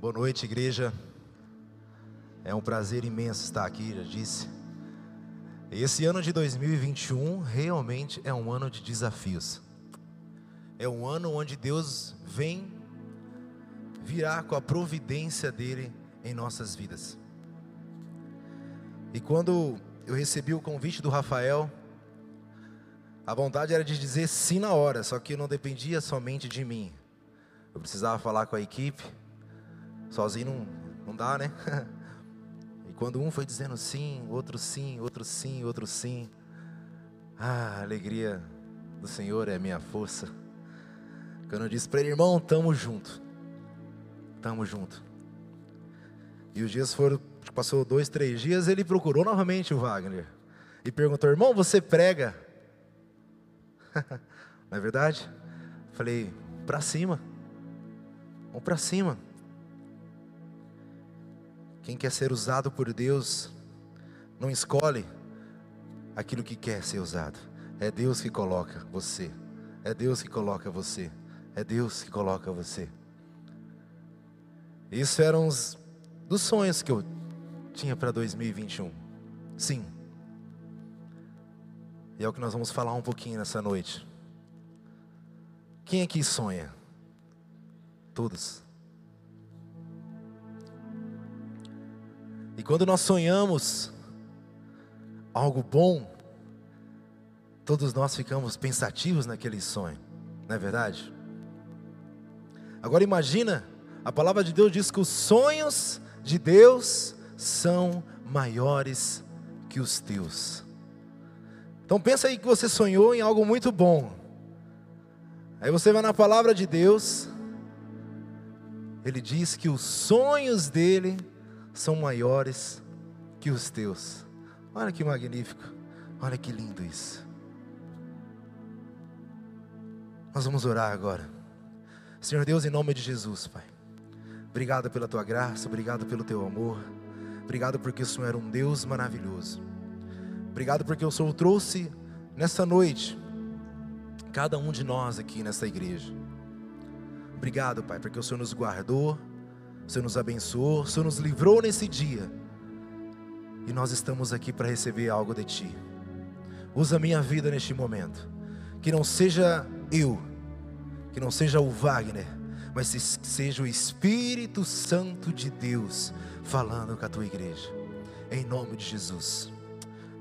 Boa noite, igreja. É um prazer imenso estar aqui, já disse. Esse ano de 2021 realmente é um ano de desafios. É um ano onde Deus vem virar com a providência dele em nossas vidas. E quando eu recebi o convite do Rafael, a vontade era de dizer sim na hora, só que não dependia somente de mim. Eu precisava falar com a equipe, sozinho não, não dá, né? E quando um foi dizendo sim, outro sim, outro sim, outro sim, ah, a alegria do Senhor é minha força. Quando eu disse para ele, irmão, tamo junto, tamo junto. E os dias foram, passou dois, três dias, ele procurou novamente o Wagner e perguntou, irmão, você prega? Não é verdade? Falei, para cima. Vamos para cima. Quem quer ser usado por Deus, não escolhe aquilo que quer ser usado. É Deus que coloca você. É Deus que coloca você. É Deus que coloca você. Isso eram os dos sonhos que eu tinha para 2021. Sim. E é o que nós vamos falar um pouquinho nessa noite. Quem aqui sonha? Todos. E quando nós sonhamos algo bom, todos nós ficamos pensativos naquele sonho, não é verdade? Agora imagina, a palavra de Deus diz que os sonhos de Deus são maiores que os teus. Então pensa aí que você sonhou em algo muito bom. Aí você vai na palavra de Deus. Ele diz que os sonhos dele são maiores que os teus. Olha que magnífico. Olha que lindo isso. Nós vamos orar agora. Senhor Deus, em nome de Jesus, Pai. Obrigado pela tua graça, obrigado pelo teu amor. Obrigado porque o Senhor é um Deus maravilhoso. Obrigado porque o Senhor trouxe nessa noite cada um de nós aqui nessa igreja. Obrigado, Pai, porque o Senhor nos guardou, o Senhor nos abençoou, o Senhor nos livrou nesse dia. E nós estamos aqui para receber algo de Ti. Usa a minha vida neste momento. Que não seja eu, que não seja o Wagner, mas que seja o Espírito Santo de Deus falando com a tua igreja. Em nome de Jesus.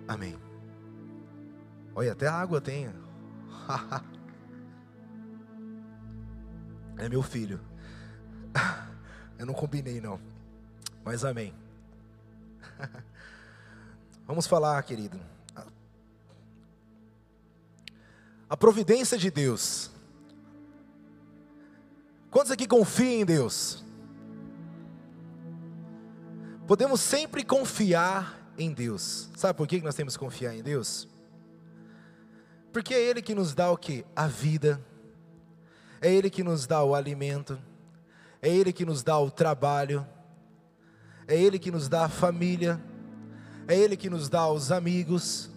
Amém. Olha, até a água tem. é meu filho. Eu não combinei não. Mas amém. Vamos falar, querido. A providência de Deus. Quantos aqui confiam em Deus? Podemos sempre confiar em Deus. Sabe por que nós temos que confiar em Deus? Porque é Ele que nos dá o que? A vida, é Ele que nos dá o alimento, é Ele que nos dá o trabalho, é Ele que nos dá a família, é Ele que nos dá os amigos.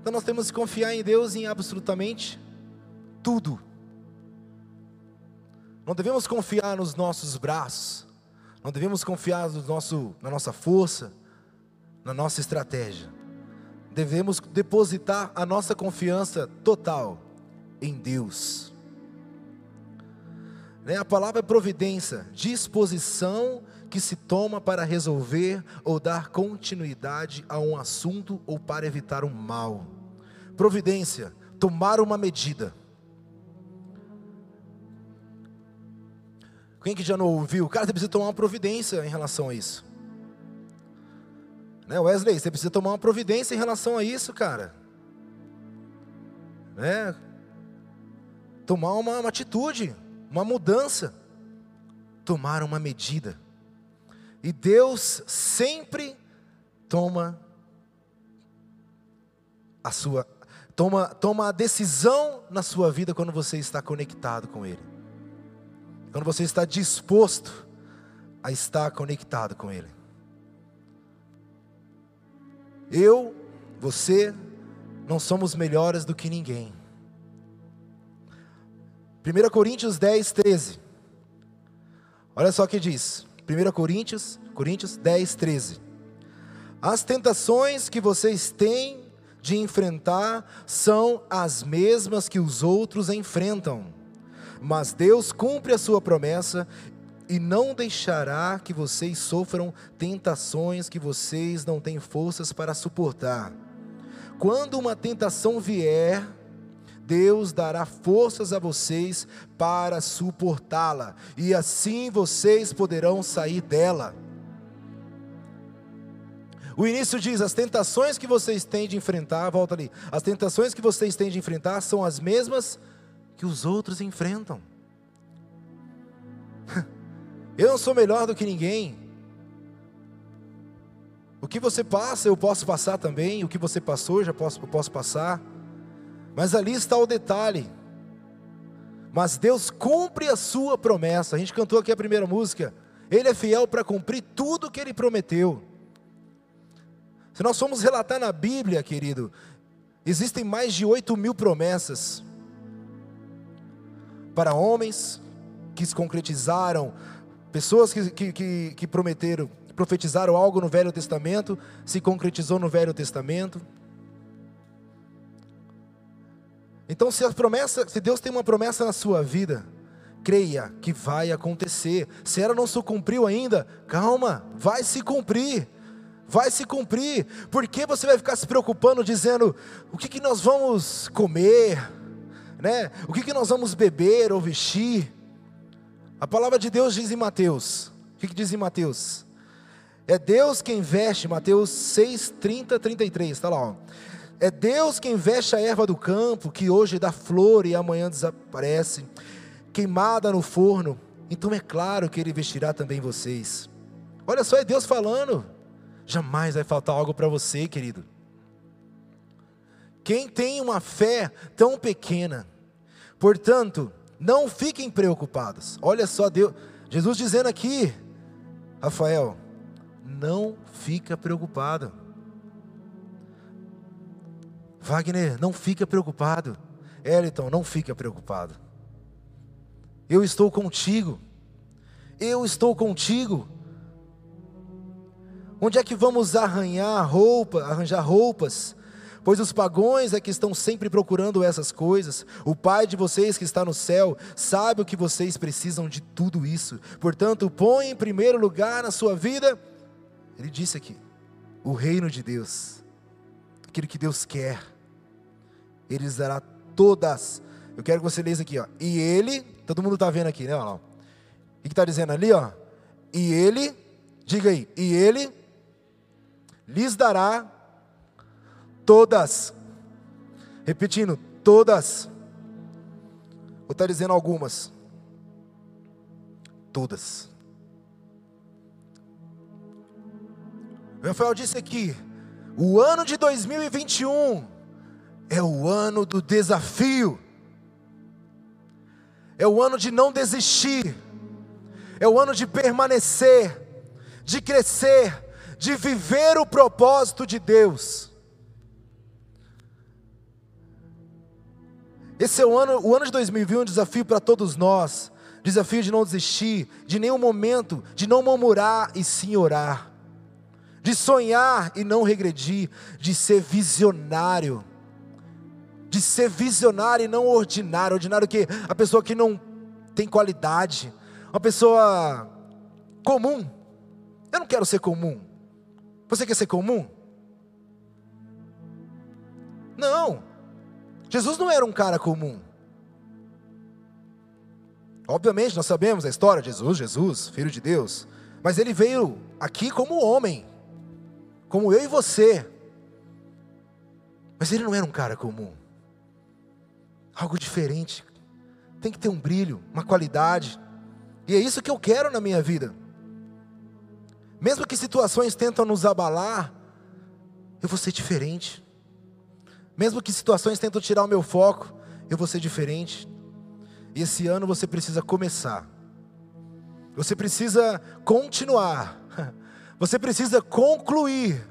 Então nós temos que confiar em Deus em absolutamente tudo. Não devemos confiar nos nossos braços, não devemos confiar no nosso, na nossa força, na nossa estratégia. Devemos depositar a nossa confiança total em Deus. Né? A palavra é providência, disposição que se toma para resolver ou dar continuidade a um assunto ou para evitar um mal. Providência, tomar uma medida. Quem que já não ouviu? Cara, você precisa tomar uma providência em relação a isso. Né, Wesley, você precisa tomar uma providência em relação a isso, cara. Né? Tomar uma, uma atitude, uma mudança, tomar uma medida. E Deus sempre toma a sua toma toma a decisão na sua vida quando você está conectado com ele. Quando você está disposto a estar conectado com ele. Eu, você, não somos melhores do que ninguém. 1 Coríntios 10, 13. Olha só o que diz. 1 Coríntios, Coríntios 10, 13. As tentações que vocês têm de enfrentar são as mesmas que os outros enfrentam. Mas Deus cumpre a sua promessa e não deixará que vocês sofram tentações que vocês não têm forças para suportar. Quando uma tentação vier, Deus dará forças a vocês para suportá-la, e assim vocês poderão sair dela. O início diz: as tentações que vocês têm de enfrentar, volta ali, as tentações que vocês têm de enfrentar são as mesmas que os outros enfrentam. Eu não sou melhor do que ninguém. O que você passa, eu posso passar também. O que você passou, já posso, eu posso passar. Mas ali está o detalhe. Mas Deus cumpre a sua promessa. A gente cantou aqui a primeira música. Ele é fiel para cumprir tudo o que ele prometeu. Se nós formos relatar na Bíblia, querido, existem mais de 8 mil promessas para homens que se concretizaram, pessoas que, que, que, que prometeram, profetizaram algo no Velho Testamento, se concretizou no Velho Testamento. Então, se a promessa, se Deus tem uma promessa na sua vida, creia que vai acontecer. Se ela não se cumpriu ainda, calma, vai se cumprir. Vai se cumprir. Por que você vai ficar se preocupando dizendo o que, que nós vamos comer, né? O que, que nós vamos beber ou vestir? A palavra de Deus diz em Mateus. O que, que diz em Mateus? É Deus quem veste, Mateus 6, 30, 33, está lá. Ó. É Deus quem veste a erva do campo, que hoje dá flor e amanhã desaparece, queimada no forno. Então é claro que Ele vestirá também vocês. Olha só, é Deus falando. Jamais vai faltar algo para você, querido. Quem tem uma fé tão pequena, portanto, não fiquem preocupados. Olha só Deus, Jesus dizendo aqui, Rafael, não fica preocupado. Wagner, não fica preocupado. Eliton, não fica preocupado. Eu estou contigo. Eu estou contigo. Onde é que vamos arranhar roupa, arranjar roupas pois os pagões é que estão sempre procurando essas coisas. O Pai de vocês que está no céu sabe o que vocês precisam de tudo isso. Portanto, põe em primeiro lugar na sua vida, ele disse aqui, o reino de Deus, aquilo que Deus quer, Ele lhes dará todas. Eu quero que você leia isso aqui, ó. E Ele, todo mundo está vendo aqui, né? Ó, o que está dizendo ali, ó? E Ele, diga aí, e Ele lhes dará Todas. Repetindo, todas. Ou está dizendo algumas? Todas. Rafael disse aqui: o ano de 2021 é o ano do desafio, é o ano de não desistir, é o ano de permanecer, de crescer, de viver o propósito de Deus. Esse é o ano, o ano de 2021 é um desafio para todos nós. Desafio de não desistir, de nenhum momento, de não murmurar e sim orar. De sonhar e não regredir, de ser visionário. De ser visionário e não ordinário. Ordinário que a pessoa que não tem qualidade, uma pessoa comum. Eu não quero ser comum. Você quer ser comum? Não. Jesus não era um cara comum. Obviamente, nós sabemos a história de Jesus, Jesus, filho de Deus. Mas ele veio aqui como homem, como eu e você. Mas ele não era um cara comum. Algo diferente. Tem que ter um brilho, uma qualidade. E é isso que eu quero na minha vida. Mesmo que situações tentam nos abalar, eu vou ser diferente. Mesmo que situações tentam tirar o meu foco, eu vou ser diferente. E esse ano você precisa começar. Você precisa continuar. Você precisa concluir.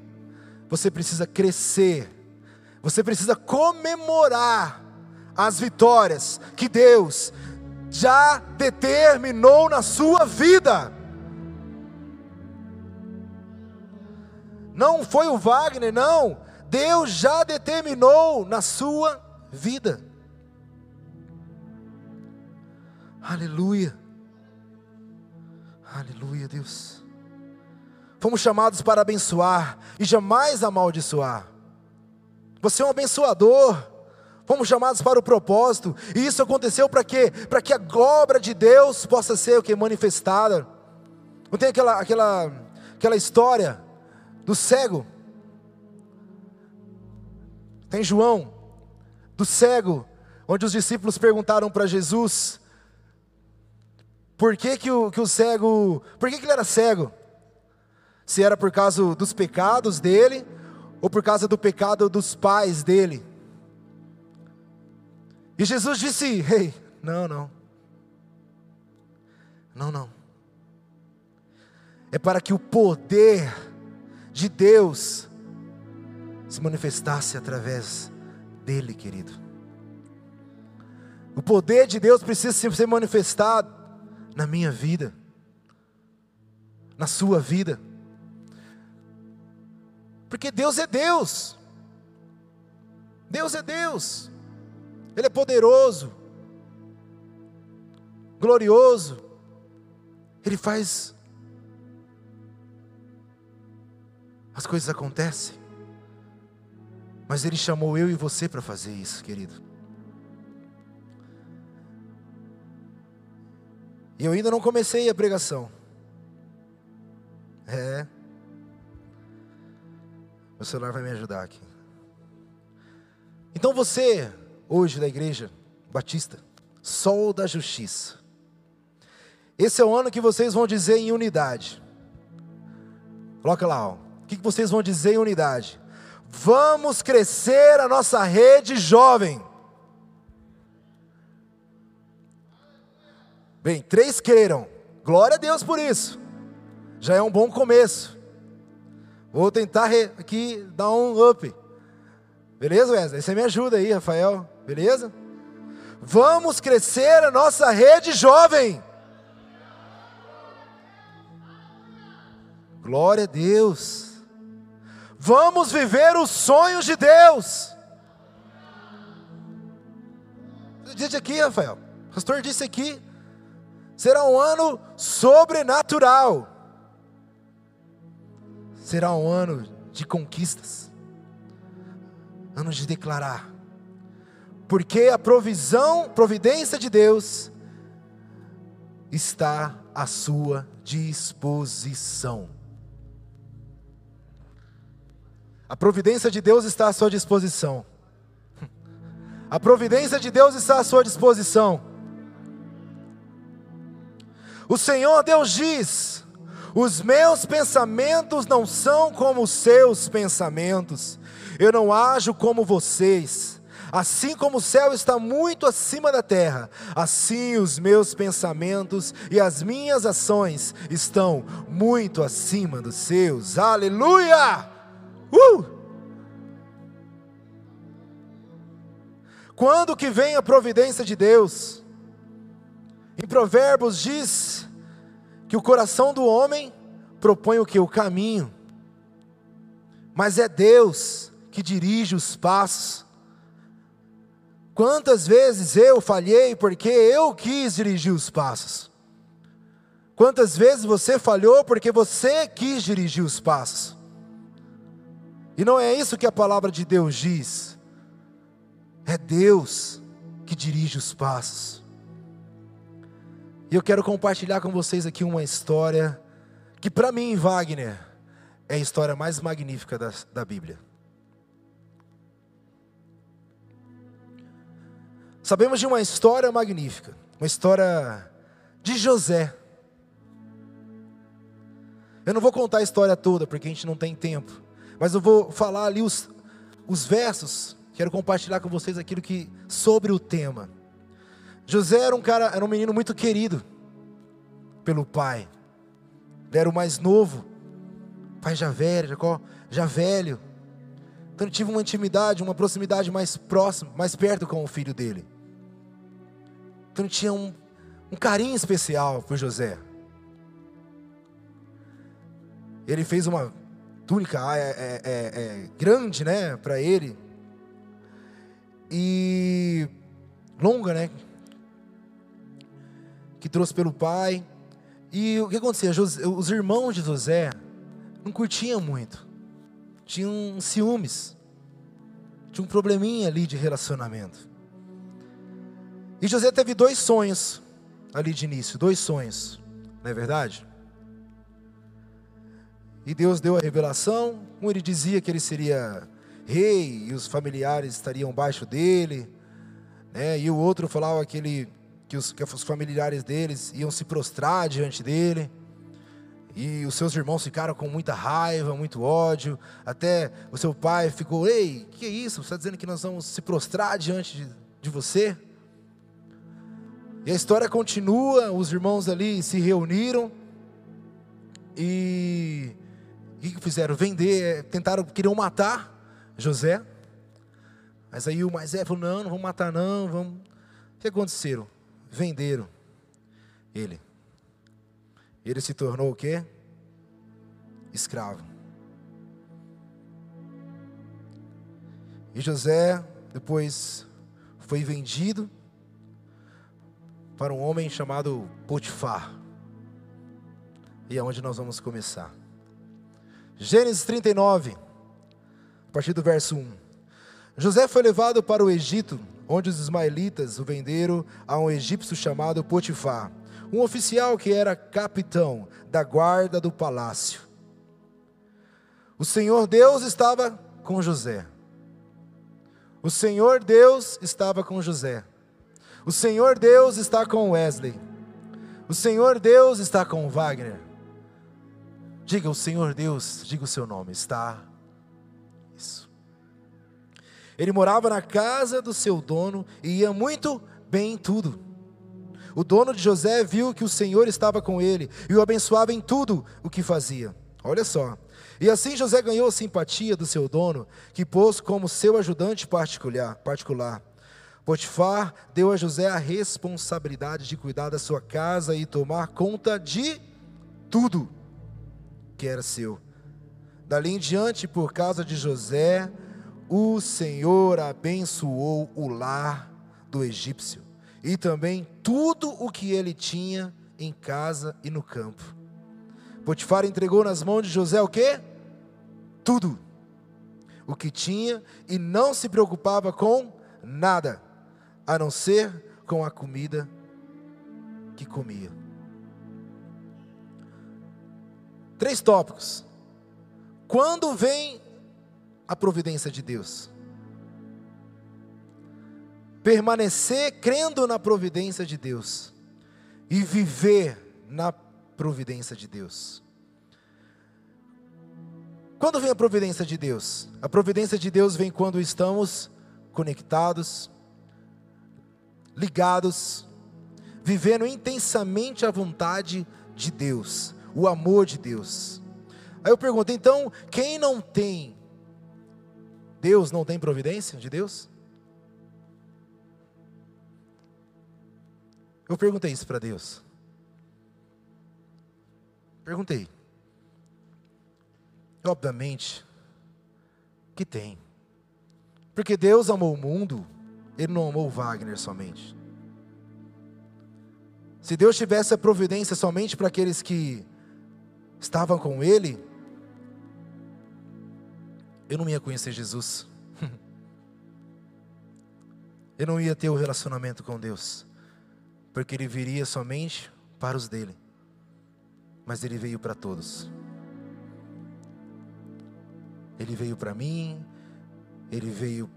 Você precisa crescer. Você precisa comemorar as vitórias que Deus já determinou na sua vida. Não foi o Wagner, não. Deus já determinou na sua vida. Aleluia. Aleluia, Deus. Fomos chamados para abençoar e jamais amaldiçoar. Você é um abençoador. Fomos chamados para o propósito. E isso aconteceu para quê? Para que a obra de Deus possa ser o que manifestada. Não tem aquela aquela aquela história do cego? Tem João do cego, onde os discípulos perguntaram para Jesus por que, que, o, que o cego, por que, que ele era cego? Se era por causa dos pecados dele ou por causa do pecado dos pais dele. E Jesus disse: Ei, não, não. Não, não. É para que o poder de Deus se manifestasse através dele, querido. O poder de Deus precisa ser manifestado na minha vida, na sua vida. Porque Deus é Deus. Deus é Deus. Ele é poderoso, glorioso. Ele faz as coisas acontecem. Mas Ele chamou eu e você para fazer isso, querido. E eu ainda não comecei a pregação. É. Meu celular vai me ajudar aqui. Então você, hoje da igreja batista, sol da justiça. Esse é o ano que vocês vão dizer em unidade. Coloca lá, ó. o que vocês vão dizer em unidade? Vamos crescer a nossa rede jovem. Bem, três queiram. Glória a Deus por isso. Já é um bom começo. Vou tentar aqui dar um up. Beleza, Wesley? Você me ajuda aí, Rafael. Beleza? Vamos crescer a nossa rede jovem. Glória a Deus. Vamos viver os sonhos de Deus. Diz aqui, Rafael. O pastor disse aqui será um ano sobrenatural. Será um ano de conquistas, ano de declarar, porque a provisão, providência de Deus está à sua disposição. A providência de Deus está à sua disposição. A providência de Deus está à sua disposição. O Senhor Deus diz: Os meus pensamentos não são como os seus pensamentos, eu não ajo como vocês. Assim como o céu está muito acima da terra, assim os meus pensamentos e as minhas ações estão muito acima dos seus. Aleluia! Uh! Quando que vem a providência de Deus? Em Provérbios diz que o coração do homem propõe o que? O caminho. Mas é Deus que dirige os passos. Quantas vezes eu falhei porque eu quis dirigir os passos? Quantas vezes você falhou porque você quis dirigir os passos? E não é isso que a palavra de Deus diz. É Deus que dirige os passos. E eu quero compartilhar com vocês aqui uma história que, para mim, Wagner, é a história mais magnífica da, da Bíblia. Sabemos de uma história magnífica, uma história de José. Eu não vou contar a história toda, porque a gente não tem tempo, mas eu vou falar ali os, os versos, quero compartilhar com vocês aquilo que sobre o tema. José era um cara, era um menino muito querido pelo pai. Ele era o mais novo, pai já velho, Jacó já velho. Então ele tive uma intimidade, uma proximidade mais próxima, mais perto com o filho dele. Então ele tinha um, um carinho especial por José. Ele fez uma túnica é, é, é, é grande, né, para ele e longa, né, que trouxe pelo pai. E o que acontecia? Os irmãos de José não curtiam muito, tinham ciúmes, tinha um probleminha ali de relacionamento. E José teve dois sonhos ali de início, dois sonhos, não é verdade? E Deus deu a revelação, um ele dizia que ele seria rei e os familiares estariam abaixo dele, né? E o outro falava que ele que os, que os familiares deles iam se prostrar diante dele. E os seus irmãos ficaram com muita raiva, muito ódio. Até o seu pai ficou: Ei, que é isso? Você está dizendo que nós vamos se prostrar diante de, de você? E a história continua, os irmãos ali se reuniram e o que fizeram? Vender, tentaram, queriam matar José. Mas aí o mais é falou: não, não vamos matar, não. Vamos. O que aconteceram? Venderam ele. Ele se tornou o quê? Escravo. E José depois foi vendido para um homem chamado Potifar. E é onde nós vamos começar. Gênesis 39, a partir do verso 1. José foi levado para o Egito, onde os ismaelitas o venderam a um egípcio chamado Potifar, um oficial que era capitão da guarda do palácio. O Senhor Deus estava com José. O Senhor Deus estava com José. O Senhor Deus está com Wesley. O Senhor Deus está com Wagner. Diga o Senhor Deus, diga o seu nome, está. Isso. Ele morava na casa do seu dono e ia muito bem em tudo. O dono de José viu que o Senhor estava com ele e o abençoava em tudo o que fazia. Olha só. E assim José ganhou a simpatia do seu dono, que pôs como seu ajudante particular. particular. Potifar deu a José a responsabilidade de cuidar da sua casa e tomar conta de tudo que era seu. Dali em diante, por causa de José, o Senhor abençoou o lar do egípcio e também tudo o que ele tinha em casa e no campo. Potifar entregou nas mãos de José o quê? Tudo. O que tinha e não se preocupava com nada a não ser com a comida que comia. Três tópicos. Quando vem a providência de Deus? Permanecer crendo na providência de Deus e viver na providência de Deus. Quando vem a providência de Deus? A providência de Deus vem quando estamos conectados, ligados, vivendo intensamente a vontade de Deus, o amor de Deus. Aí eu pergunto, então, quem não tem Deus, não tem providência de Deus? Eu perguntei isso para Deus. Perguntei. Obviamente que tem. Porque Deus amou o mundo ele não amou Wagner somente. Se Deus tivesse a providência somente para aqueles que estavam com Ele, eu não ia conhecer Jesus. Eu não ia ter o um relacionamento com Deus, porque Ele viria somente para os dele, mas Ele veio para todos. Ele veio para mim, Ele veio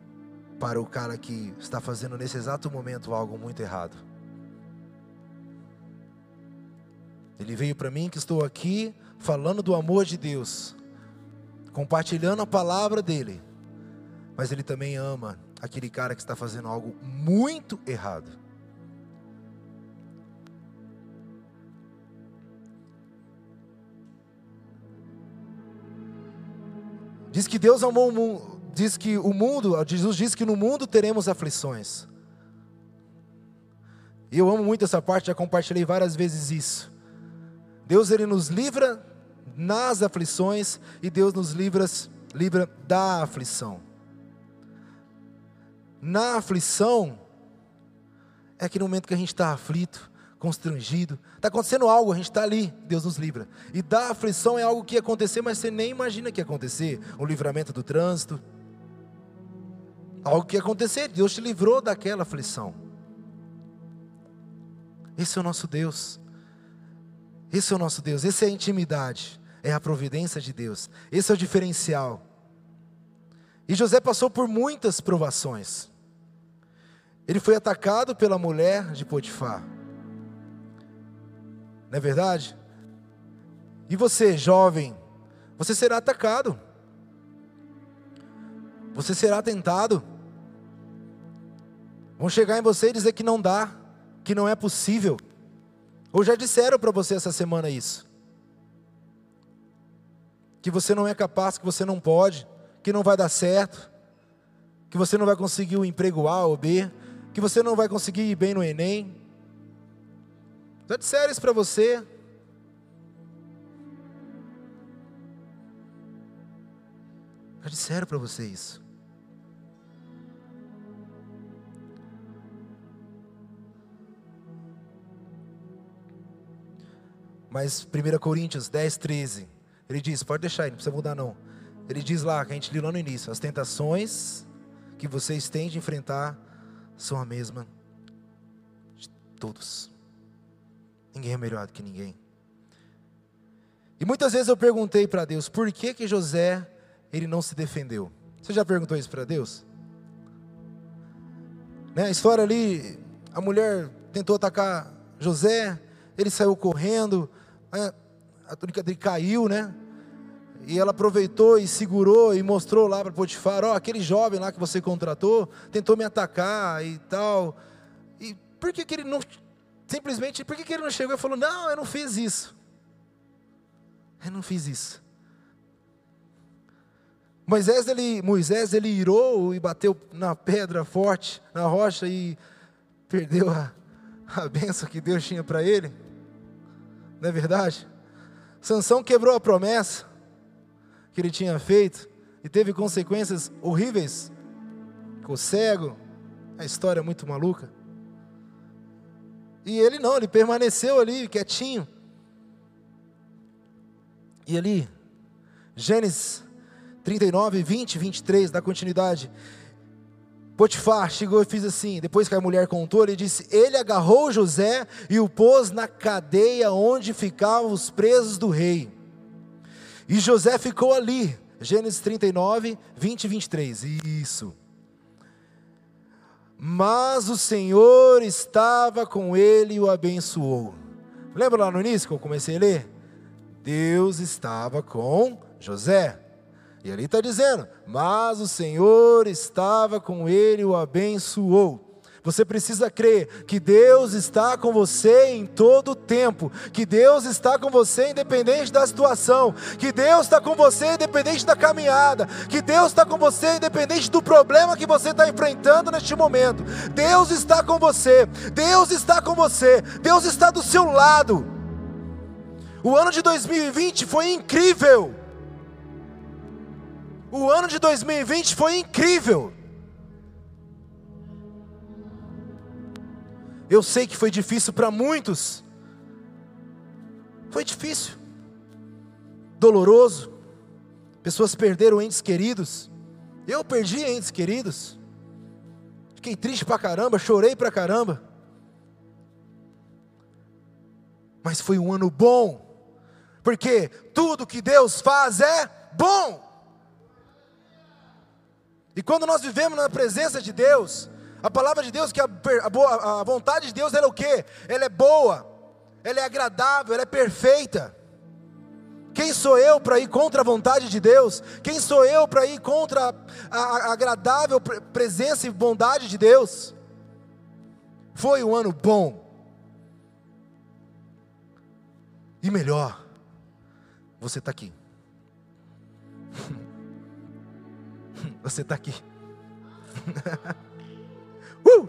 para o cara que está fazendo nesse exato momento algo muito errado. Ele veio para mim que estou aqui falando do amor de Deus, compartilhando a palavra dele, mas ele também ama aquele cara que está fazendo algo muito errado. Diz que Deus amou o mundo, diz que o mundo, Jesus diz que no mundo teremos aflições. E eu amo muito essa parte, já compartilhei várias vezes isso. Deus ele nos livra nas aflições e Deus nos livra, livra da aflição. Na aflição é aquele momento que a gente está aflito, constrangido, está acontecendo algo, a gente está ali, Deus nos livra. E da aflição é algo que ia acontecer, mas você nem imagina que ia acontecer. O livramento do trânsito, algo que ia acontecer, Deus te livrou daquela aflição. Esse é o nosso Deus. Esse é o nosso Deus, essa é a intimidade, é a providência de Deus. Esse é o diferencial. E José passou por muitas provações. Ele foi atacado pela mulher de Potifar. Não é verdade? E você, jovem, você será atacado. Você será tentado. Vão chegar em você e dizer que não dá, que não é possível. Ou já disseram para você essa semana isso? Que você não é capaz, que você não pode, que não vai dar certo, que você não vai conseguir o emprego A ou B, que você não vai conseguir ir bem no Enem, já disseram isso para você? Já disseram para você isso? Mas 1 Coríntios 10, 13, ele diz, pode deixar aí, não precisa mudar não. Ele diz lá, que a gente leu lá no início, as tentações que vocês têm de enfrentar são a mesma de todos. Ninguém é melhor do que ninguém. E muitas vezes eu perguntei para Deus, por que que José ele não se defendeu? Você já perguntou isso para Deus? Né, a história ali, a mulher tentou atacar José, ele saiu correndo, a túnica dele caiu, né? E ela aproveitou e segurou e mostrou lá para Potifar, ó, oh, aquele jovem lá que você contratou tentou me atacar e tal. E por que, que ele não Simplesmente, por que, que ele não chegou e falou: Não, eu não fiz isso. Eu não fiz isso. Moisés ele, Moisés, ele irou e bateu na pedra forte, na rocha e perdeu a, a benção que Deus tinha para ele. Não é verdade? Sansão quebrou a promessa que ele tinha feito e teve consequências horríveis. Ficou cego. A história é muito maluca. E ele não, ele permaneceu ali, quietinho. E ali, Gênesis 39, 20, 23, dá continuidade. Potifar chegou e fez assim, depois que a mulher contou, ele disse: Ele agarrou José e o pôs na cadeia onde ficavam os presos do rei. E José ficou ali. Gênesis 39, 20 e 23. Isso. Mas o Senhor estava com ele e o abençoou. Lembra lá no início que eu comecei a ler? Deus estava com José. E ali está dizendo: Mas o Senhor estava com ele e o abençoou. Você precisa crer que Deus está com você em todo o tempo, que Deus está com você independente da situação, que Deus está com você independente da caminhada, que Deus está com você independente do problema que você está enfrentando neste momento. Deus está com você, Deus está com você, Deus está do seu lado. O ano de 2020 foi incrível. O ano de 2020 foi incrível. Eu sei que foi difícil para muitos. Foi difícil, doloroso. Pessoas perderam entes queridos. Eu perdi entes queridos. Fiquei triste pra caramba, chorei pra caramba. Mas foi um ano bom, porque tudo que Deus faz é bom. E quando nós vivemos na presença de Deus, a palavra de Deus, que a, a, a vontade de Deus, ela é o que? Ela é boa, ela é agradável, ela é perfeita. Quem sou eu para ir contra a vontade de Deus? Quem sou eu para ir contra a, a, agradável presença e bondade de Deus? Foi um ano bom. E melhor, você está aqui. você está aqui. Uh!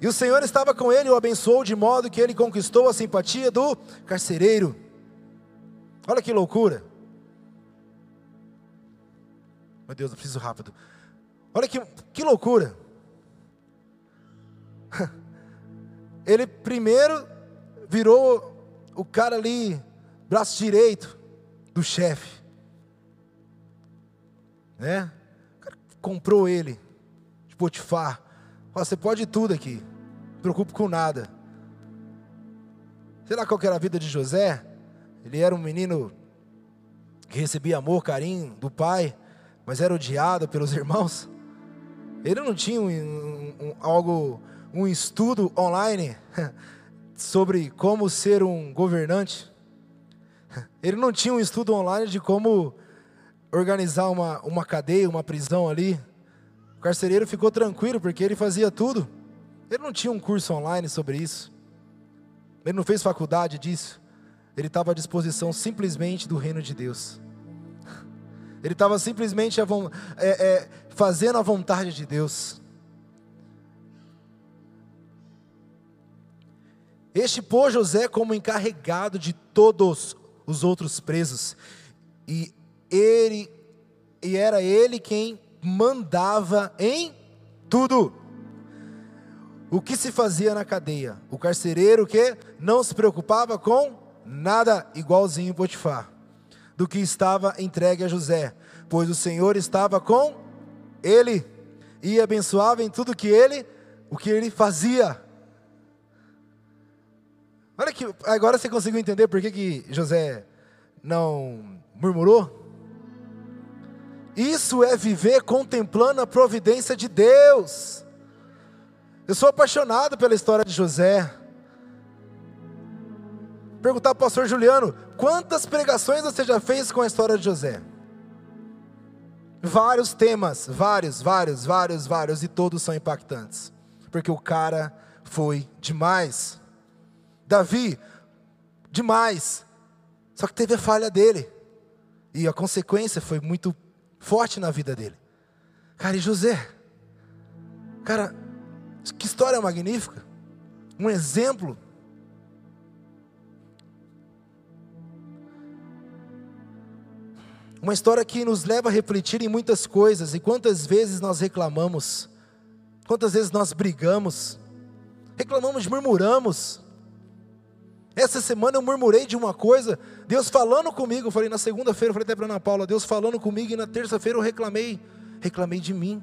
E o Senhor estava com ele e o abençoou de modo que ele conquistou a simpatia do carcereiro. Olha que loucura. Meu Deus, eu preciso rápido. Olha que, que loucura. Ele primeiro virou o cara ali, braço direito do chefe. Né? comprou ele, de Potifar. Você pode tudo aqui, não preocupe com nada. Sei lá qual era a vida de José. Ele era um menino que recebia amor, carinho do pai, mas era odiado pelos irmãos. Ele não tinha um, um, algo, um estudo online sobre como ser um governante. Ele não tinha um estudo online de como organizar uma, uma cadeia, uma prisão ali. O carcereiro ficou tranquilo porque ele fazia tudo. Ele não tinha um curso online sobre isso. Ele não fez faculdade disso. Ele estava à disposição simplesmente do reino de Deus. Ele estava simplesmente a, é, é, fazendo a vontade de Deus. Este pôs José como encarregado de todos os outros presos. E ele e era ele quem mandava em tudo. O que se fazia na cadeia? O carcereiro que não se preocupava com nada, igualzinho Potifar, do que estava entregue a José, pois o Senhor estava com ele e abençoava em tudo que ele, o que ele fazia. Olha que agora você conseguiu entender por que, que José não murmurou? Isso é viver contemplando a providência de Deus. Eu sou apaixonado pela história de José. Perguntar para o pastor Juliano: quantas pregações você já fez com a história de José? Vários temas, vários, vários, vários, vários, e todos são impactantes, porque o cara foi demais. Davi, demais, só que teve a falha dele, e a consequência foi muito forte na vida dele. Cara, e José? Cara, que história magnífica. Um exemplo. Uma história que nos leva a refletir em muitas coisas. E quantas vezes nós reclamamos, quantas vezes nós brigamos, reclamamos, murmuramos. Essa semana eu murmurei de uma coisa, Deus falando comigo, eu falei na segunda-feira, falei até para Ana Paula, Deus falando comigo, e na terça-feira eu reclamei, reclamei de mim.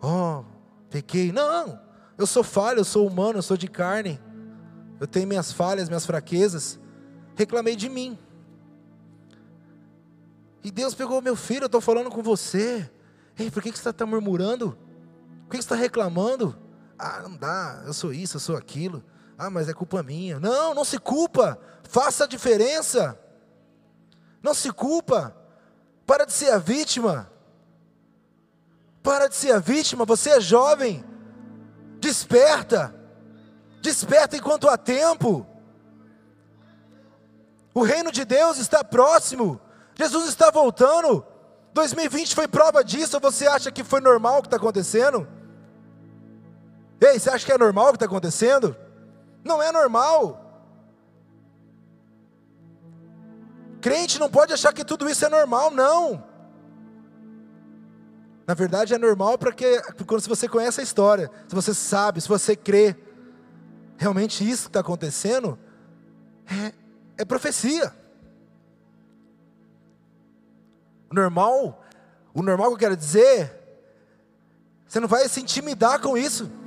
Oh, pequei. Não, eu sou falho, eu sou humano, eu sou de carne. Eu tenho minhas falhas, minhas fraquezas. Reclamei de mim. E Deus pegou meu filho, eu estou falando com você. Ei, por que, que você está murmurando? Por que, que você está reclamando? Ah, não dá, eu sou isso, eu sou aquilo. Ah, mas é culpa minha. Não, não se culpa. Faça a diferença. Não se culpa. Para de ser a vítima. Para de ser a vítima. Você é jovem. Desperta. Desperta enquanto há tempo. O reino de Deus está próximo. Jesus está voltando. 2020 foi prova disso. Você acha que foi normal o que está acontecendo? Ei, você acha que é normal o que está acontecendo? Não é normal. Crente não pode achar que tudo isso é normal, não. Na verdade é normal porque quando você conhece a história, se você sabe, se você crê, realmente isso que está acontecendo é, é profecia. O normal, o normal que eu quero dizer, você não vai se intimidar com isso.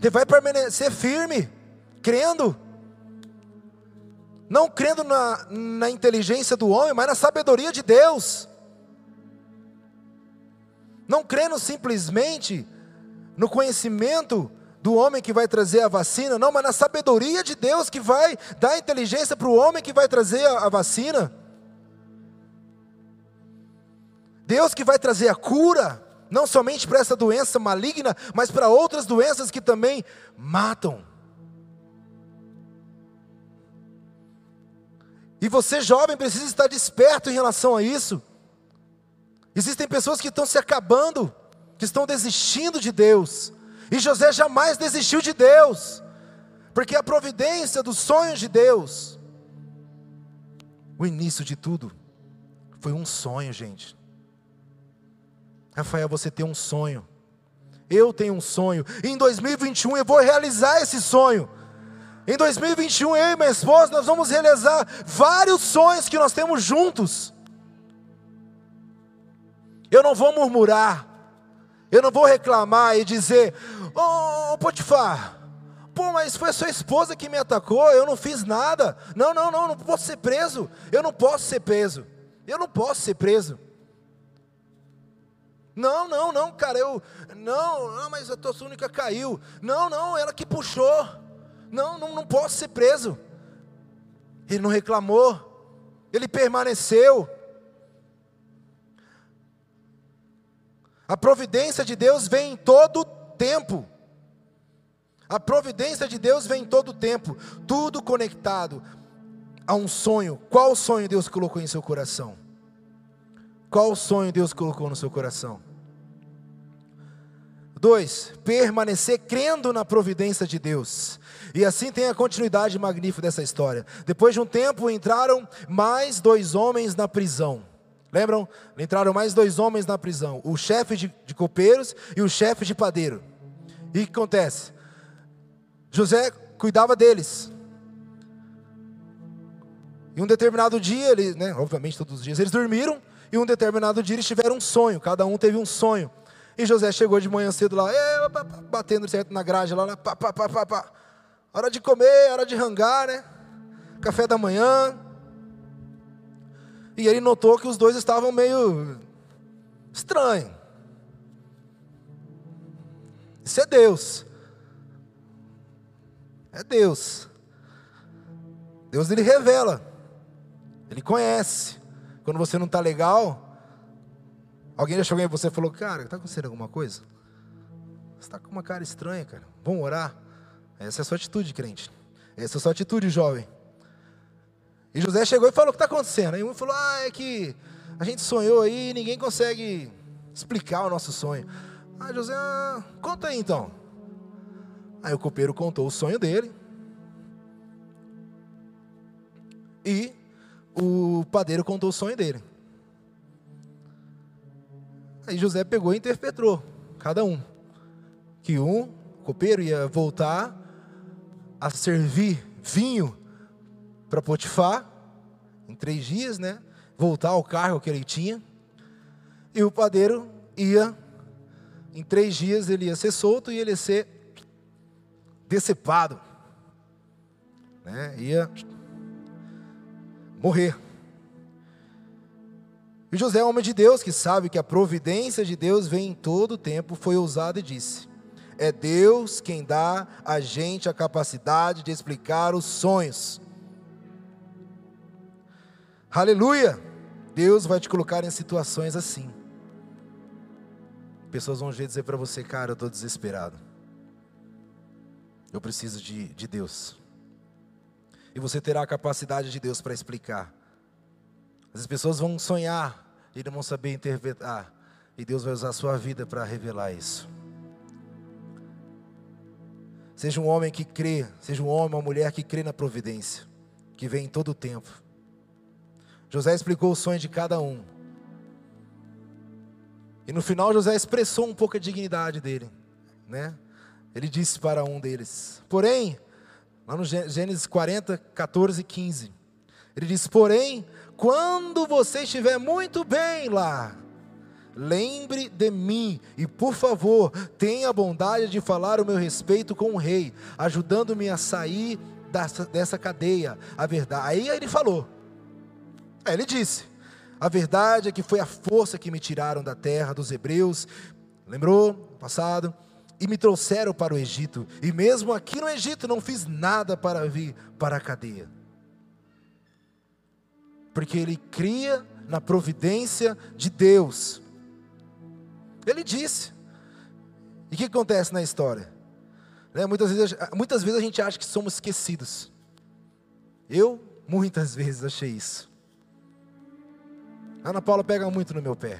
Você vai permanecer firme, crendo. Não crendo na, na inteligência do homem, mas na sabedoria de Deus. Não crendo simplesmente no conhecimento do homem que vai trazer a vacina, não, mas na sabedoria de Deus que vai dar inteligência para o homem que vai trazer a, a vacina. Deus que vai trazer a cura não somente para essa doença maligna, mas para outras doenças que também matam. E você, jovem, precisa estar desperto em relação a isso. Existem pessoas que estão se acabando, que estão desistindo de Deus. E José jamais desistiu de Deus, porque a providência dos sonhos de Deus, o início de tudo, foi um sonho, gente. Rafael, você tem um sonho. Eu tenho um sonho. E em 2021 eu vou realizar esse sonho. Em 2021 eu e minha esposa nós vamos realizar vários sonhos que nós temos juntos. Eu não vou murmurar. Eu não vou reclamar e dizer: Ô oh, Potifar, pô, mas foi sua esposa que me atacou, eu não fiz nada. Não, não, não, não posso ser preso. Eu não posso ser preso. Eu não posso ser preso. Não, não, não, cara, eu. Não, não, mas a tua única caiu. Não, não, ela que puxou. Não, não, não posso ser preso. Ele não reclamou. Ele permaneceu. A providência de Deus vem em todo tempo. A providência de Deus vem em todo tempo, tudo conectado a um sonho. Qual sonho Deus colocou em seu coração? Qual sonho Deus colocou no seu coração? Dois, permanecer crendo na providência de Deus. E assim tem a continuidade magnífica dessa história. Depois de um tempo entraram mais dois homens na prisão. Lembram? Entraram mais dois homens na prisão: o chefe de, de copeiros e o chefe de padeiro. E o que acontece? José cuidava deles. E um determinado dia, ele, né, obviamente todos os dias eles dormiram, e um determinado dia eles tiveram um sonho, cada um teve um sonho. E José chegou de manhã cedo lá, batendo certo na grade lá, pá, pá, pá, pá, pá. hora de comer, hora de rangar, né? Café da manhã. E ele notou que os dois estavam meio estranho. Isso é Deus. É Deus. Deus ele revela. Ele conhece. Quando você não está legal, alguém já chegou em você e falou: Cara, está acontecendo alguma coisa? Você está com uma cara estranha, cara. Vamos orar? Essa é a sua atitude, crente. Essa é a sua atitude, jovem. E José chegou e falou: O que está acontecendo? Aí um falou: Ah, é que a gente sonhou aí e ninguém consegue explicar o nosso sonho. Ah, José, ah, conta aí então. Aí o copeiro contou o sonho dele. E o padeiro contou o sonho dele. Aí José pegou e interpretou, cada um. Que um copeiro ia voltar a servir vinho para Potifar, em três dias, né? Voltar ao cargo que ele tinha. E o padeiro ia, em três dias, ele ia ser solto e ele ia ser decepado. Né? Ia morrer. E José, homem de Deus, que sabe que a providência de Deus vem em todo o tempo, foi ousado e disse: É Deus quem dá a gente a capacidade de explicar os sonhos. Aleluia! Deus vai te colocar em situações assim. Pessoas vão dizer para você, cara, eu estou desesperado. Eu preciso de, de Deus. E você terá a capacidade de Deus para explicar. As pessoas vão sonhar e não saber interpretar. E Deus vai usar a sua vida para revelar isso. Seja um homem que crê, seja um homem ou mulher que crê na providência, que vem em todo o tempo. José explicou o sonho de cada um. E no final José expressou um pouco a dignidade dele, né? Ele disse para um deles: Porém, lá no Gênesis 40, 14 e 15, ele disse: Porém, quando você estiver muito bem lá, lembre de mim e, por favor, tenha a bondade de falar o meu respeito com o rei, ajudando-me a sair dessa, dessa cadeia. A verdade. Aí ele falou. Aí ele disse: A verdade é que foi a força que me tiraram da terra dos hebreus. Lembrou? Passado e me trouxeram para o Egito, e mesmo aqui no Egito não fiz nada para vir para a cadeia. Porque ele cria na providência de Deus. Ele disse. E o que acontece na história? Né, muitas, vezes, muitas vezes a gente acha que somos esquecidos. Eu, muitas vezes, achei isso. Ana Paula pega muito no meu pé.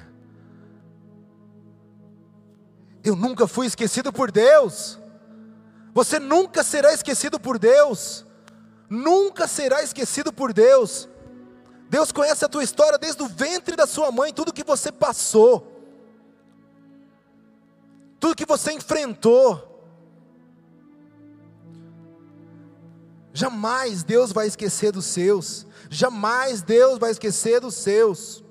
Eu nunca fui esquecido por Deus. Você nunca será esquecido por Deus. Nunca será esquecido por Deus. Deus conhece a tua história desde o ventre da sua mãe, tudo que você passou, tudo que você enfrentou. Jamais Deus vai esquecer dos seus, jamais Deus vai esquecer dos seus.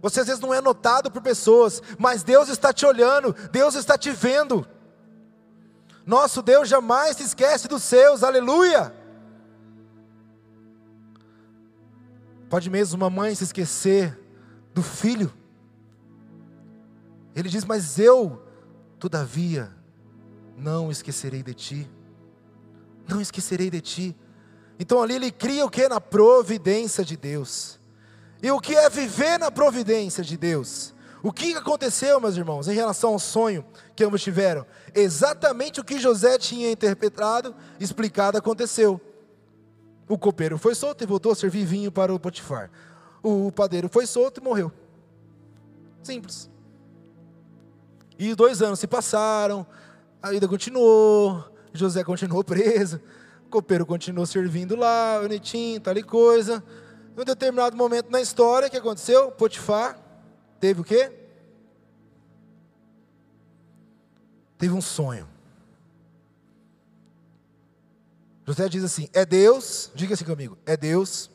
Você às vezes não é notado por pessoas, mas Deus está te olhando, Deus está te vendo. Nosso Deus jamais se esquece dos seus, aleluia. Pode mesmo uma mãe se esquecer do filho. Ele diz: Mas eu, todavia, não esquecerei de ti. Não esquecerei de ti. Então ali ele cria o que? Na providência de Deus. E o que é viver na providência de Deus? O que aconteceu, meus irmãos, em relação ao sonho que ambos tiveram? Exatamente o que José tinha interpretado, explicado, aconteceu. O copeiro foi solto e voltou a servir vinho para o Potifar. O padeiro foi solto e morreu. Simples. E dois anos se passaram, a vida continuou, José continuou preso, o copeiro continuou servindo lá, bonitinho, tal e coisa. Em um determinado momento na história, o que aconteceu? Potifar teve o quê? Teve um sonho. José diz assim: é Deus, diga assim comigo, é Deus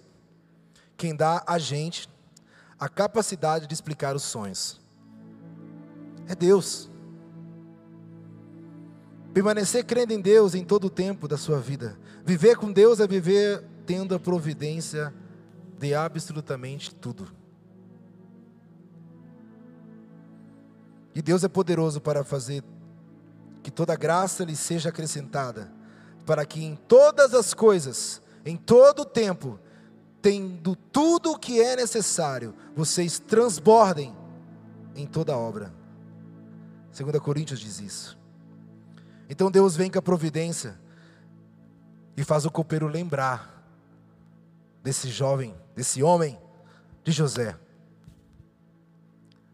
quem dá a gente a capacidade de explicar os sonhos. É Deus. Permanecer crendo em Deus em todo o tempo da sua vida. Viver com Deus é viver tendo a providência de absolutamente tudo. E Deus é poderoso para fazer que toda graça lhe seja acrescentada para que em todas as coisas, em todo o tempo, tendo tudo o que é necessário, vocês transbordem em toda a obra. 2 Coríntios diz isso. Então Deus vem com a providência e faz o copeiro lembrar desse jovem, desse homem, de José.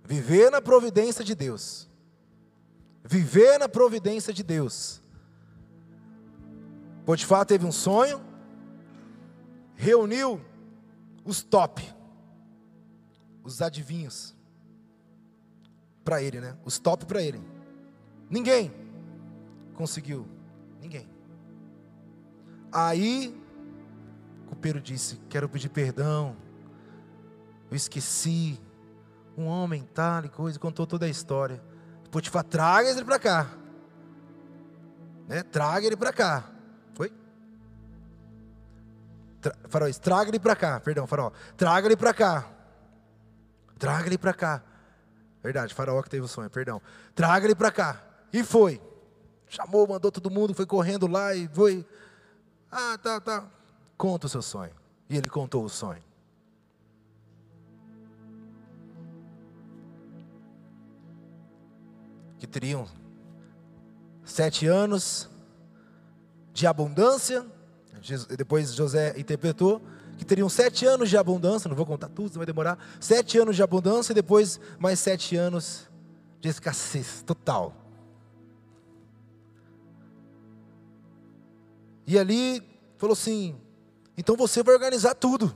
Viver na providência de Deus. Viver na providência de Deus Potifar teve um sonho, reuniu os top, os adivinhos, para ele, né? Os top para ele. Ninguém conseguiu, ninguém. Aí, o copeiro disse: Quero pedir perdão, eu esqueci. Um homem, tal e coisa, contou toda a história. Potifar, traga ele para cá. Né? Traga ele para cá. Farol, traga ele para cá. Perdão, farol. Traga ele para cá. Traga ele para cá. Verdade, farol que teve o sonho, perdão. Traga ele para cá. E foi. Chamou, mandou todo mundo, foi correndo lá e foi. Ah, tá, tá. Conta o seu sonho. E ele contou o sonho. Que teriam sete anos de abundância depois José interpretou que teriam sete anos de abundância, não vou contar tudo, vai demorar. Sete anos de abundância e depois mais sete anos de escassez total. E ali falou assim: então você vai organizar tudo.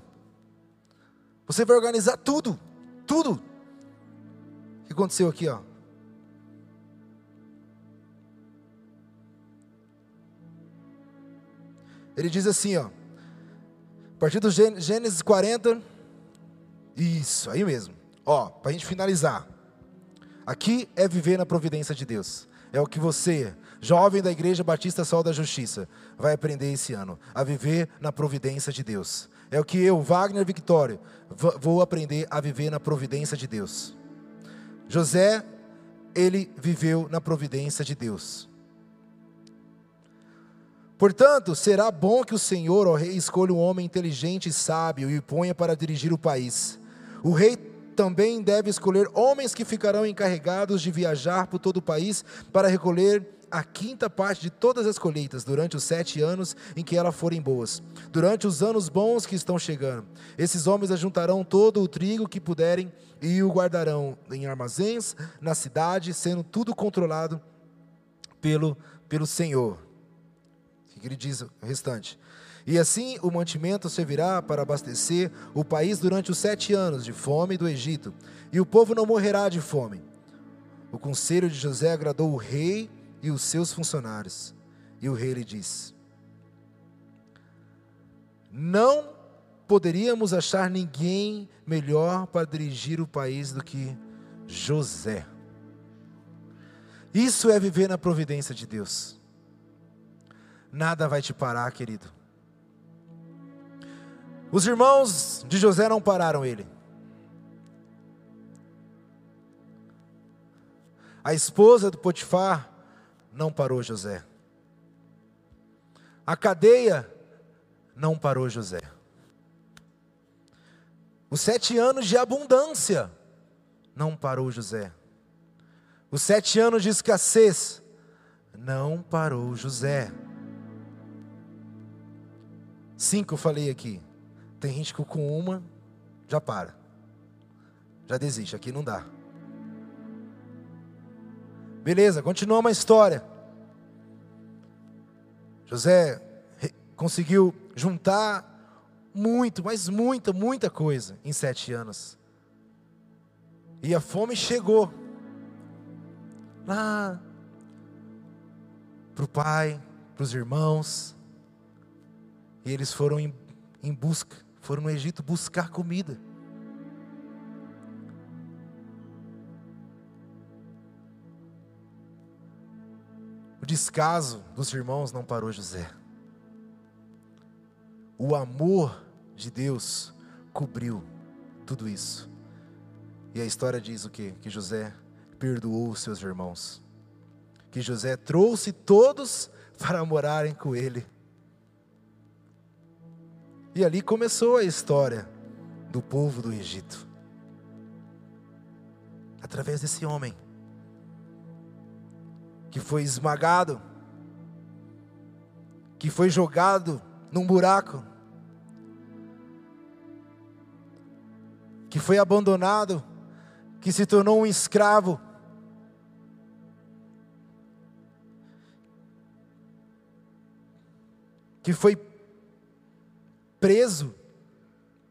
Você vai organizar tudo, tudo. O que aconteceu aqui, ó? Ele diz assim, ó, a partir do Gênesis 40, isso, aí mesmo. Ó, para a gente finalizar. Aqui é viver na providência de Deus. É o que você, jovem da Igreja Batista Sol da Justiça, vai aprender esse ano. A viver na providência de Deus. É o que eu, Wagner Victório, vou aprender a viver na providência de Deus. José, ele viveu na providência de Deus. Portanto, será bom que o Senhor, ó rei, escolha um homem inteligente e sábio e o ponha para dirigir o país. O rei também deve escolher homens que ficarão encarregados de viajar por todo o país para recolher a quinta parte de todas as colheitas durante os sete anos em que elas forem boas, durante os anos bons que estão chegando. Esses homens ajuntarão todo o trigo que puderem e o guardarão em armazéns na cidade, sendo tudo controlado pelo, pelo Senhor. Que ele diz o restante? E assim o mantimento servirá para abastecer o país durante os sete anos de fome do Egito, e o povo não morrerá de fome. O conselho de José agradou o rei e os seus funcionários. E o rei lhe disse: Não poderíamos achar ninguém melhor para dirigir o país do que José. Isso é viver na providência de Deus. Nada vai te parar, querido. Os irmãos de José não pararam ele. A esposa do Potifar não parou José. A cadeia não parou José. Os sete anos de abundância não parou José. Os sete anos de escassez não parou José. Cinco eu falei aqui. Tem gente que com uma já para. Já desiste, aqui não dá. Beleza, continua uma história. José conseguiu juntar muito, mas muita, muita coisa em sete anos. E a fome chegou lá para o pai, para os irmãos. E eles foram em, em busca foram no Egito buscar comida. O descaso dos irmãos não parou José. O amor de Deus cobriu tudo isso. E a história diz o quê? Que José perdoou os seus irmãos. Que José trouxe todos para morarem com ele. E ali começou a história do povo do Egito. Através desse homem que foi esmagado, que foi jogado num buraco, que foi abandonado, que se tornou um escravo. Que foi preso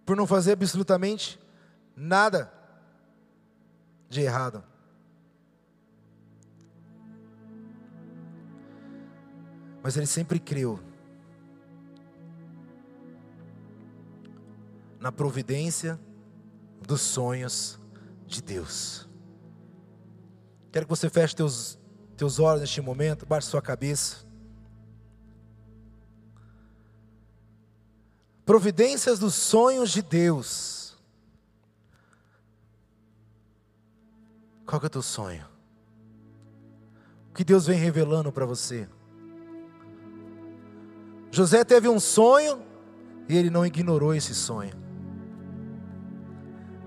por não fazer absolutamente nada de errado. Mas ele sempre creu na providência dos sonhos de Deus. Quero que você feche teus, teus olhos neste momento, baixe sua cabeça. Providências dos sonhos de Deus. Qual é o teu sonho? O que Deus vem revelando para você? José teve um sonho e ele não ignorou esse sonho.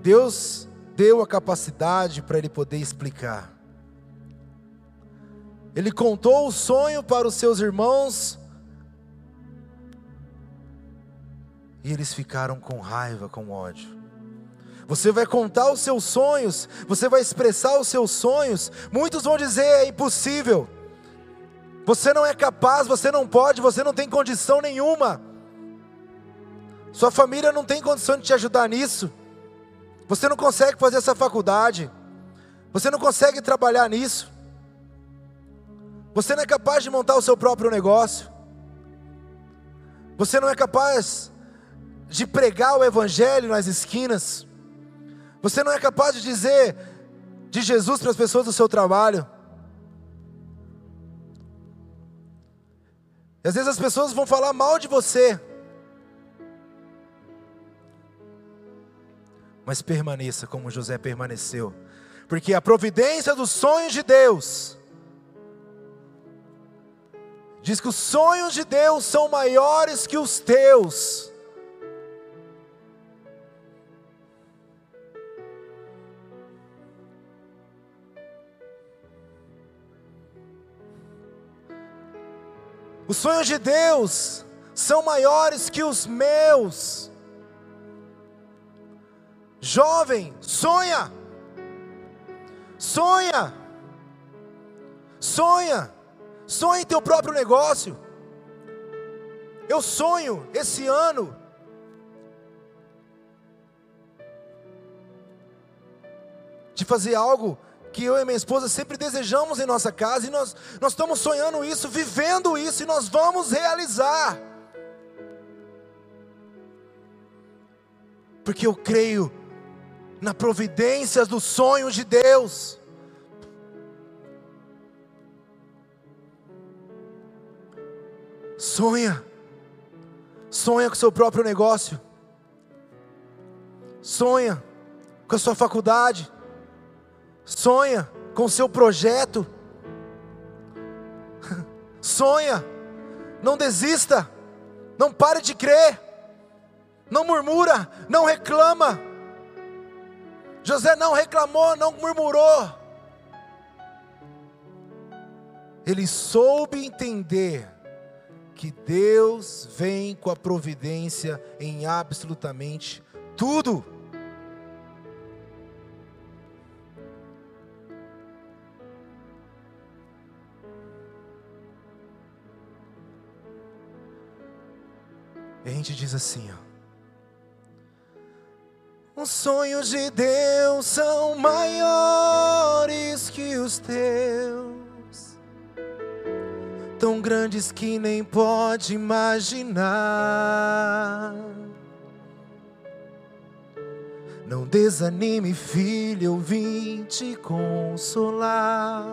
Deus deu a capacidade para ele poder explicar. Ele contou o sonho para os seus irmãos E eles ficaram com raiva, com ódio. Você vai contar os seus sonhos, você vai expressar os seus sonhos. Muitos vão dizer é impossível. Você não é capaz, você não pode, você não tem condição nenhuma. Sua família não tem condição de te ajudar nisso. Você não consegue fazer essa faculdade. Você não consegue trabalhar nisso. Você não é capaz de montar o seu próprio negócio. Você não é capaz de pregar o Evangelho nas esquinas. Você não é capaz de dizer de Jesus para as pessoas do seu trabalho. E às vezes as pessoas vão falar mal de você. Mas permaneça como José permaneceu. Porque a providência dos sonhos de Deus diz que os sonhos de Deus são maiores que os teus. Os sonhos de Deus são maiores que os meus. Jovem, sonha. Sonha. Sonha. Sonhe teu próprio negócio. Eu sonho esse ano de fazer algo que eu e minha esposa sempre desejamos em nossa casa, e nós, nós estamos sonhando isso, vivendo isso, e nós vamos realizar. Porque eu creio na providência dos sonhos de Deus. Sonha, sonha com o seu próprio negócio, sonha com a sua faculdade, sonha com seu projeto, sonha, não desista, não pare de crer, não murmura, não reclama. José não reclamou, não murmurou. Ele soube entender que Deus vem com a providência em absolutamente tudo. E a gente diz assim, ó. Os sonhos de Deus são maiores que os teus, tão grandes que nem pode imaginar. Não desanime, filho, eu vim te consolar.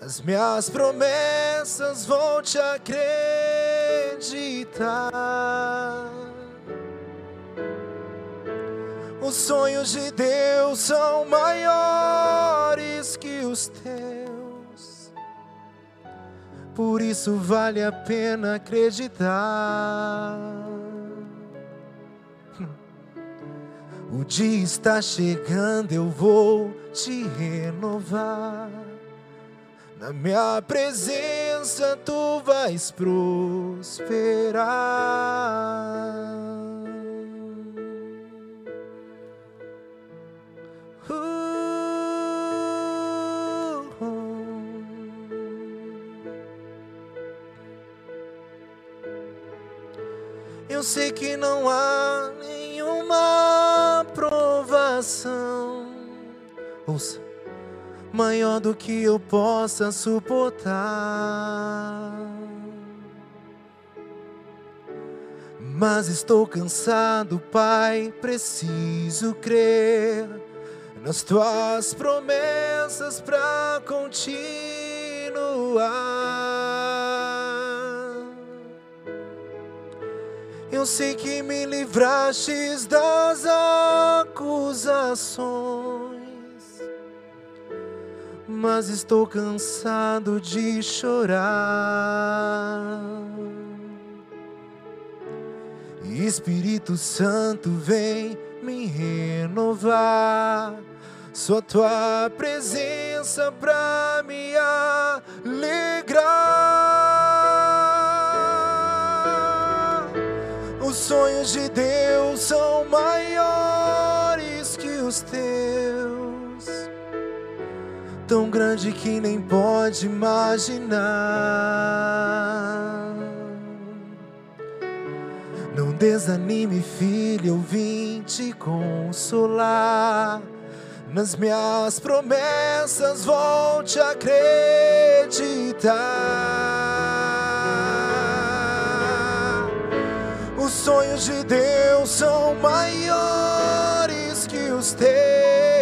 As minhas promessas vou te acreditar. Os sonhos de Deus são maiores que os teus, por isso vale a pena acreditar. O dia está chegando, eu vou te renovar. Na minha presença tu vais prosperar. Eu sei que não há nenhuma provação. Ouça maior do que eu possa suportar. Mas estou cansado, Pai, preciso crer nas tuas promessas para continuar. Eu sei que me livrastes das acusações, mas estou cansado de chorar. Espírito Santo, vem me renovar. Só tua presença para me alegrar. Os sonhos de Deus são maiores que os teus, tão grande que nem pode imaginar. Não desanime, filho, eu vim te consolar. Nas minhas promessas vou te acreditar. Os sonhos de Deus são maiores que os teus,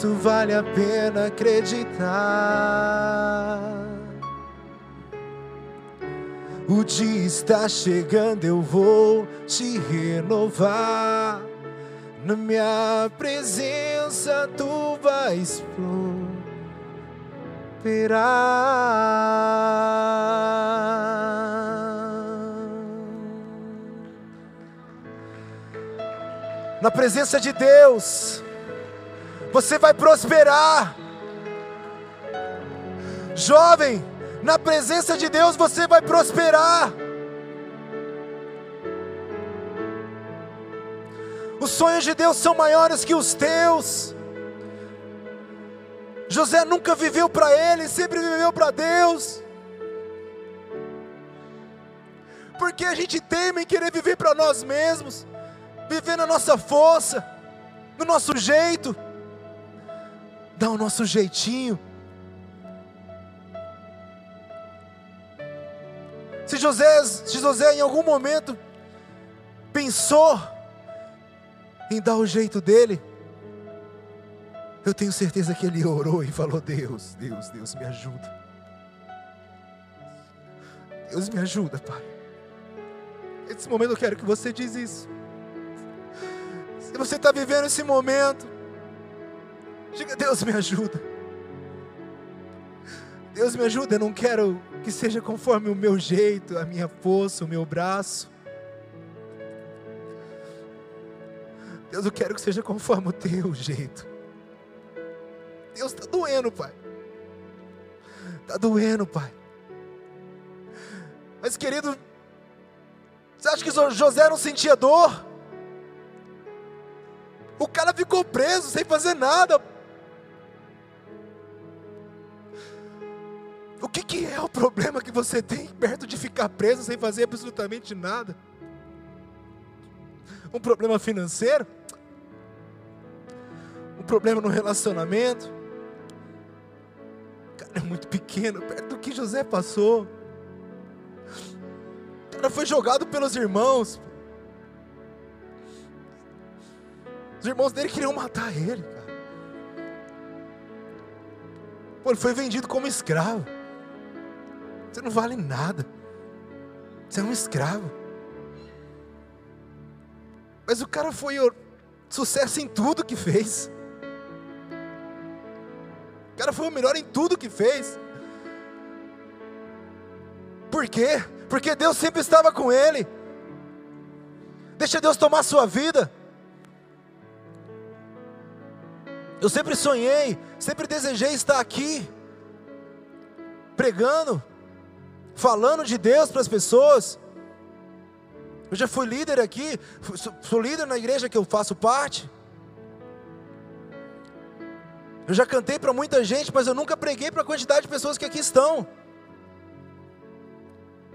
isso vale a pena acreditar. O dia está chegando, eu vou te renovar. Na minha presença tu vais prosperar. Na presença de Deus, você vai prosperar. Jovem, Na presença de Deus você vai prosperar. Os sonhos de Deus são maiores que os teus. José nunca viveu para ele, sempre viveu para Deus. Porque a gente teme em querer viver para nós mesmos, viver na nossa força, no nosso jeito, dar o nosso jeitinho. Se José, se José em algum momento pensou em dar o jeito dele, eu tenho certeza que ele orou e falou: Deus, Deus, Deus, me ajuda. Deus me ajuda, Pai. Nesse momento eu quero que você diz isso. Se você está vivendo esse momento, diga: Deus me ajuda. Deus me ajuda, eu não quero que seja conforme o meu jeito, a minha força, o meu braço. Deus, eu quero que seja conforme o teu jeito. Deus está doendo, Pai. Está doendo, Pai. Mas, querido, você acha que José não sentia dor? O cara ficou preso sem fazer nada. O que, que é o problema que você tem perto de ficar preso sem fazer absolutamente nada? Um problema financeiro? Um problema no relacionamento? Cara, é muito pequeno perto do que José passou. O cara foi jogado pelos irmãos. Os irmãos dele queriam matar ele, cara. Pô, ele foi vendido como escravo. Você não vale nada. Você é um escravo. Mas o cara foi sucesso em tudo que fez. O cara foi o melhor em tudo que fez. Por quê? Porque Deus sempre estava com ele. Deixa Deus tomar sua vida. Eu sempre sonhei, sempre desejei estar aqui, pregando, falando de Deus para as pessoas. Eu já fui líder aqui, sou líder na igreja que eu faço parte. Eu já cantei para muita gente, mas eu nunca preguei para a quantidade de pessoas que aqui estão.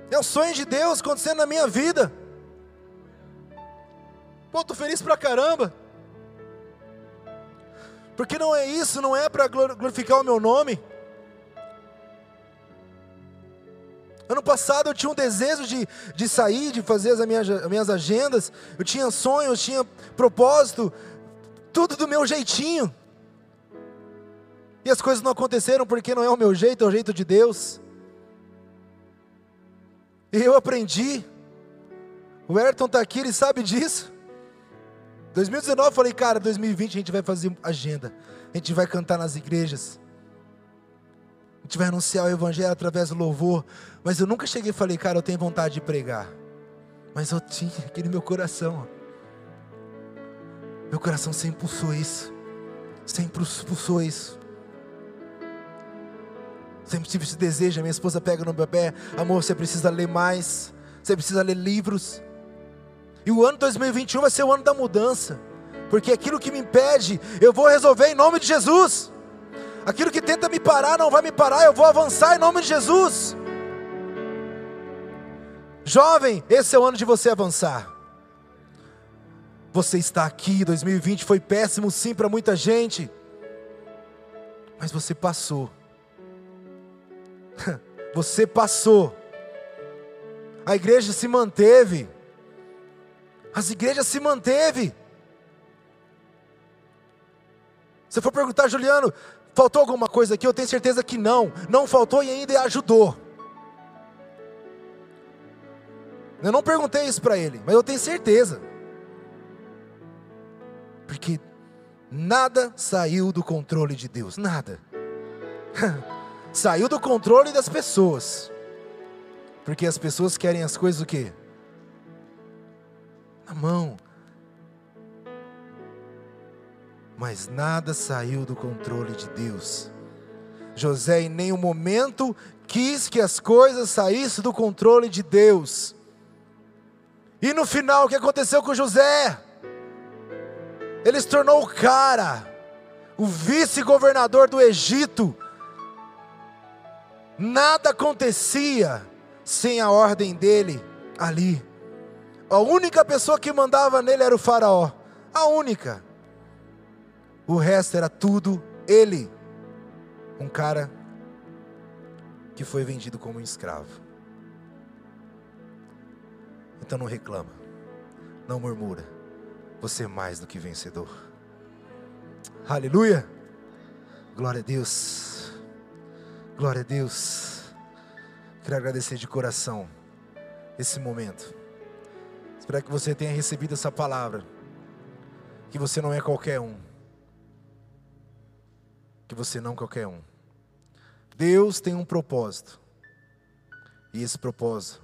É o sonho de Deus acontecendo na minha vida. Pô, estou feliz pra caramba. Porque não é isso, não é para glorificar o meu nome. Ano passado eu tinha um desejo de, de sair, de fazer as minhas, as minhas agendas. Eu tinha sonhos, tinha propósito, tudo do meu jeitinho. E as coisas não aconteceram porque não é o meu jeito, é o jeito de Deus. E eu aprendi. O Ayrton está aqui, ele sabe disso. 2019 eu falei, cara, 2020 a gente vai fazer agenda. A gente vai cantar nas igrejas. A gente vai anunciar o evangelho através do louvor. Mas eu nunca cheguei e falei, cara, eu tenho vontade de pregar. Mas eu tinha aquele meu coração. Meu coração sempre impulsou isso. Sempre impulsou isso. Sempre tive esse desejo. Minha esposa pega no bebê. Amor, você precisa ler mais. Você precisa ler livros. E o ano 2021 vai ser o ano da mudança. Porque aquilo que me impede, eu vou resolver em nome de Jesus. Aquilo que tenta me parar não vai me parar, eu vou avançar em nome de Jesus. Jovem, esse é o ano de você avançar. Você está aqui, 2020 foi péssimo sim para muita gente, mas você passou. Você passou. A igreja se manteve. As igrejas se manteve. Se for perguntar, Juliano, faltou alguma coisa aqui? Eu tenho certeza que não. Não faltou e ainda ajudou. Eu não perguntei isso para ele, mas eu tenho certeza. Porque nada saiu do controle de Deus, nada. saiu do controle das pessoas. Porque as pessoas querem as coisas o quê? Na mão. Mas nada saiu do controle de Deus. José em nenhum momento quis que as coisas saíssem do controle de Deus. E no final, o que aconteceu com José? Ele se tornou o cara, o vice-governador do Egito. Nada acontecia sem a ordem dele ali. A única pessoa que mandava nele era o Faraó. A única. O resto era tudo ele. Um cara que foi vendido como um escravo. Então não reclama, não murmura. Você é mais do que vencedor. Aleluia. Glória a Deus. Glória a Deus. Quero agradecer de coração esse momento. Espero que você tenha recebido essa palavra. Que você não é qualquer um. Que você não qualquer um. Deus tem um propósito. E esse propósito,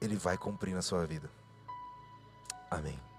Ele vai cumprir na sua vida. Amém.